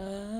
Uh.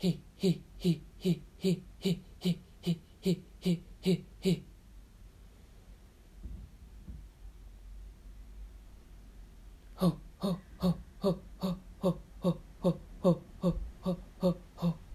he he he he he he he he he he he he. Ho ho ho ho ho ho ho ho ho ho ho ho.